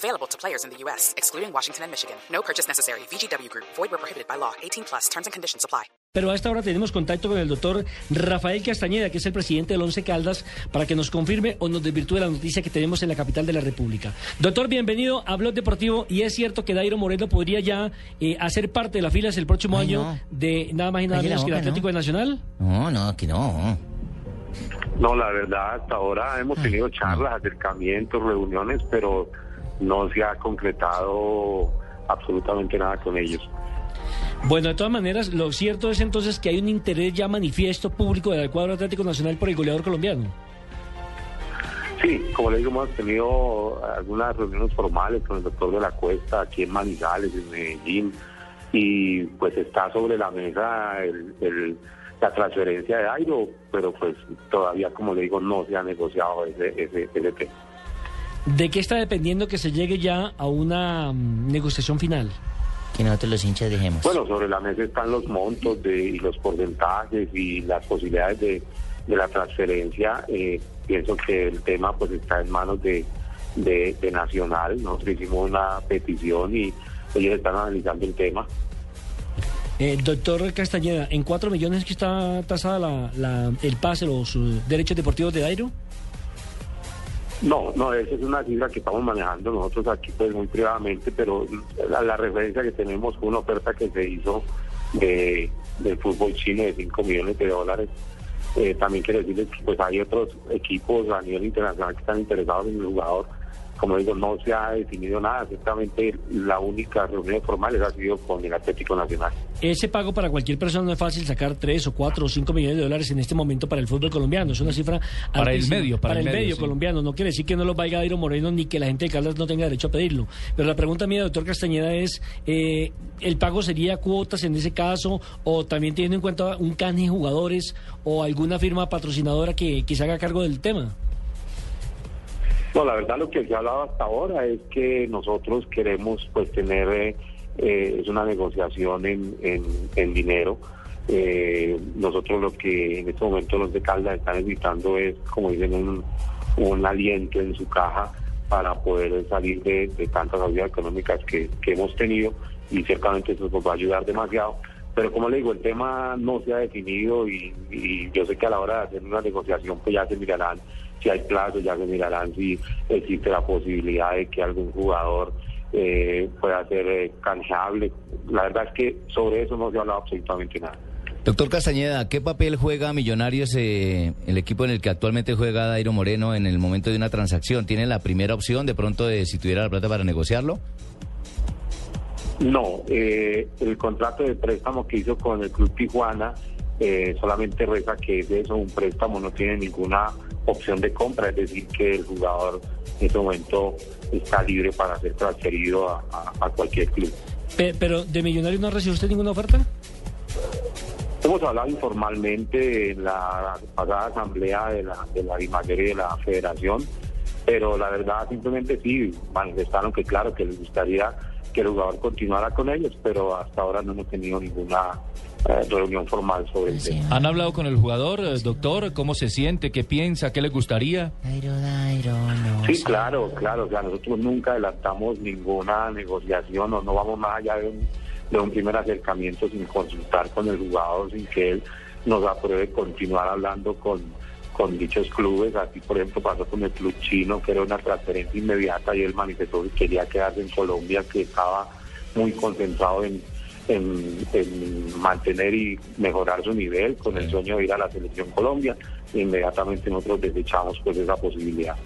Available to players in the U.S., excluding Washington and Michigan. No purchase necessary. VGW Group. Void where prohibited by law. 18 plus. Terms and conditions apply. Pero a esta hora tenemos contacto con el doctor Rafael Castañeda, que es el presidente del Once Caldas, para que nos confirme o nos desvirtúe la noticia que tenemos en la capital de la República. Doctor, bienvenido a Blog Deportivo. Y es cierto que Dairo Moreno podría ya eh, hacer parte de las filas el próximo Ay, año no. de nada más y nada menos que el Atlético ¿no? Nacional. No, no, que no. No, la verdad, hasta ahora hemos tenido charlas, acercamientos, reuniones, pero no se ha concretado absolutamente nada con ellos. Bueno, de todas maneras, lo cierto es entonces que hay un interés ya manifiesto público del cuadro Atlético Nacional por el goleador colombiano. Sí, como le digo, hemos tenido algunas reuniones formales con el doctor de la Cuesta aquí en Manizales, en Medellín, y pues está sobre la mesa el- el- la transferencia de Airo, pero pues todavía, como le digo, no se ha negociado ese, ese, ese tema. ¿De qué está dependiendo que se llegue ya a una mm, negociación final? Que nosotros los hinchas dejemos. Bueno, sobre la mesa están los montos de, y los porcentajes y las posibilidades de, de la transferencia. Eh, pienso que el tema pues está en manos de, de, de Nacional. Nosotros hicimos una petición y ellos están analizando el tema. Eh, doctor Castañeda, ¿en cuatro millones que está tasada la, la- el pase, los eh, derechos deportivos de Dairo? No, no, esa es una cifra que estamos manejando nosotros aquí pues muy privadamente, pero la, la referencia que tenemos fue una oferta que se hizo de, del fútbol chino de 5 millones de dólares. Eh, también quiero decirles que pues hay otros equipos a nivel internacional que están interesados en el jugador. Como digo, no se ha definido nada, ciertamente la única reunión formal ha sido con el Atlético Nacional. Ese pago para cualquier persona no es fácil sacar tres o cuatro o cinco millones de dólares en este momento para el fútbol colombiano. Es una cifra Para el medio, para el el medio, medio sí. colombiano. No quiere decir que no lo vaya Dairo Moreno ni que la gente de Caldas no tenga derecho a pedirlo. Pero la pregunta mía, doctor Castañeda, es: eh, ¿el pago sería cuotas en ese caso o también teniendo en cuenta un canje de jugadores o alguna firma patrocinadora que, que se haga cargo del tema? No, la verdad lo que se ha hablado hasta ahora es que nosotros queremos pues tener, eh, eh, es una negociación en, en, en dinero. Eh, nosotros lo que en este momento los de Caldas están necesitando es, como dicen, un, un aliento en su caja para poder salir de, de tantas ayudas económicas que, que hemos tenido y ciertamente eso nos va a ayudar demasiado. Pero como le digo, el tema no se ha definido y, yo sé que a la hora de hacer una negociación pues ya se mirarán si hay plazos, ya se mirarán si existe la posibilidad de que algún jugador eh, pueda ser eh, canjeable. La verdad es que sobre eso no se ha hablado absolutamente nada. Doctor Castañeda, ¿qué papel juega Millonarios, eh, el equipo en el que actualmente juega Dairo Moreno, en el momento de una transacción? ¿Tiene la primera opción de pronto de si tuviera la plata para negociarlo? No, eh, el contrato de préstamo que hizo con el Club Tijuana eh, solamente reza que es eso, un préstamo, no tiene ninguna opción de compra, es decir, que el jugador en este momento está libre para ser transferido a, a- a cualquier club. Pe- pero de Millonarios no ha recibido usted ninguna oferta? Hemos hablado informalmente en la pasada asamblea de la, de la y de la Federación, pero la verdad simplemente sí manifestaron que claro que les gustaría que el jugador continuara con ellos, pero hasta ahora no hemos tenido ninguna eh, reunión formal sobre el tema. ¿Han hablado con el jugador, eh, doctor? ¿Cómo se siente? ¿Qué piensa? ¿Qué le gustaría? Dairo, Dairo, no. Sí, claro, claro, o sea, nosotros nunca adelantamos ninguna negociación o no vamos más allá de un, de un primer acercamiento sin consultar con el jugador, sin que él nos apruebe continuar hablando con, con dichos clubes. Así, por ejemplo, pasó con el club chino, que era una transferencia inmediata y él manifestó que quería quedarse en Colombia, que estaba muy concentrado en, en, en mantener y mejorar su nivel con el sueño de ir a la selección Colombia. Inmediatamente nosotros desechamos pues esa posibilidad.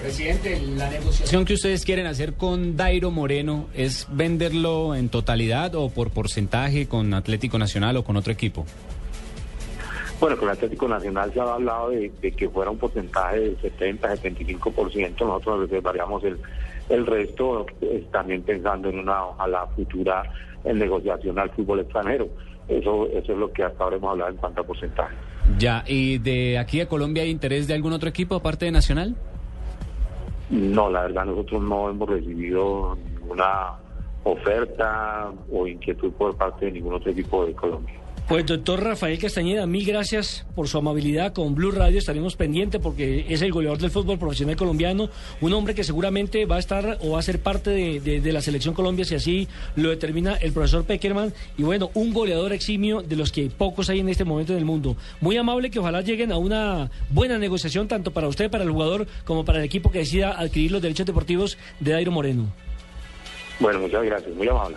Presidente, la negociación que ustedes quieren hacer con Dairo Moreno es venderlo en totalidad o por porcentaje con Atlético Nacional o con otro equipo. Bueno, con el Atlético Nacional se ha hablado de, de que fuera un porcentaje del 70, 75%, nosotros reservaríamos el, el resto, eh, también pensando en una ojalá futura en negociación al fútbol extranjero. Eso, eso es lo que hasta ahora hemos hablado en cuanto a porcentaje. Ya, ¿y de aquí a Colombia hay interés de algún otro equipo aparte de Nacional? No, la verdad nosotros no hemos recibido ninguna oferta o inquietud por parte de ningún otro equipo de Colombia. Pues doctor Rafael Castañeda, mil gracias por su amabilidad con Blue Radio. Estaremos pendientes porque es el goleador del fútbol profesional colombiano, un hombre que seguramente va a estar o va a ser parte de, la selección Colombia si así lo determina el profesor Peckerman. Y bueno, un goleador eximio de los que pocos hay en este momento en el mundo. Muy amable que ojalá lleguen a una buena negociación tanto para usted, para el jugador, como para el equipo que decida adquirir los derechos deportivos de Dairo Moreno. Bueno, muchas gracias, muy amable.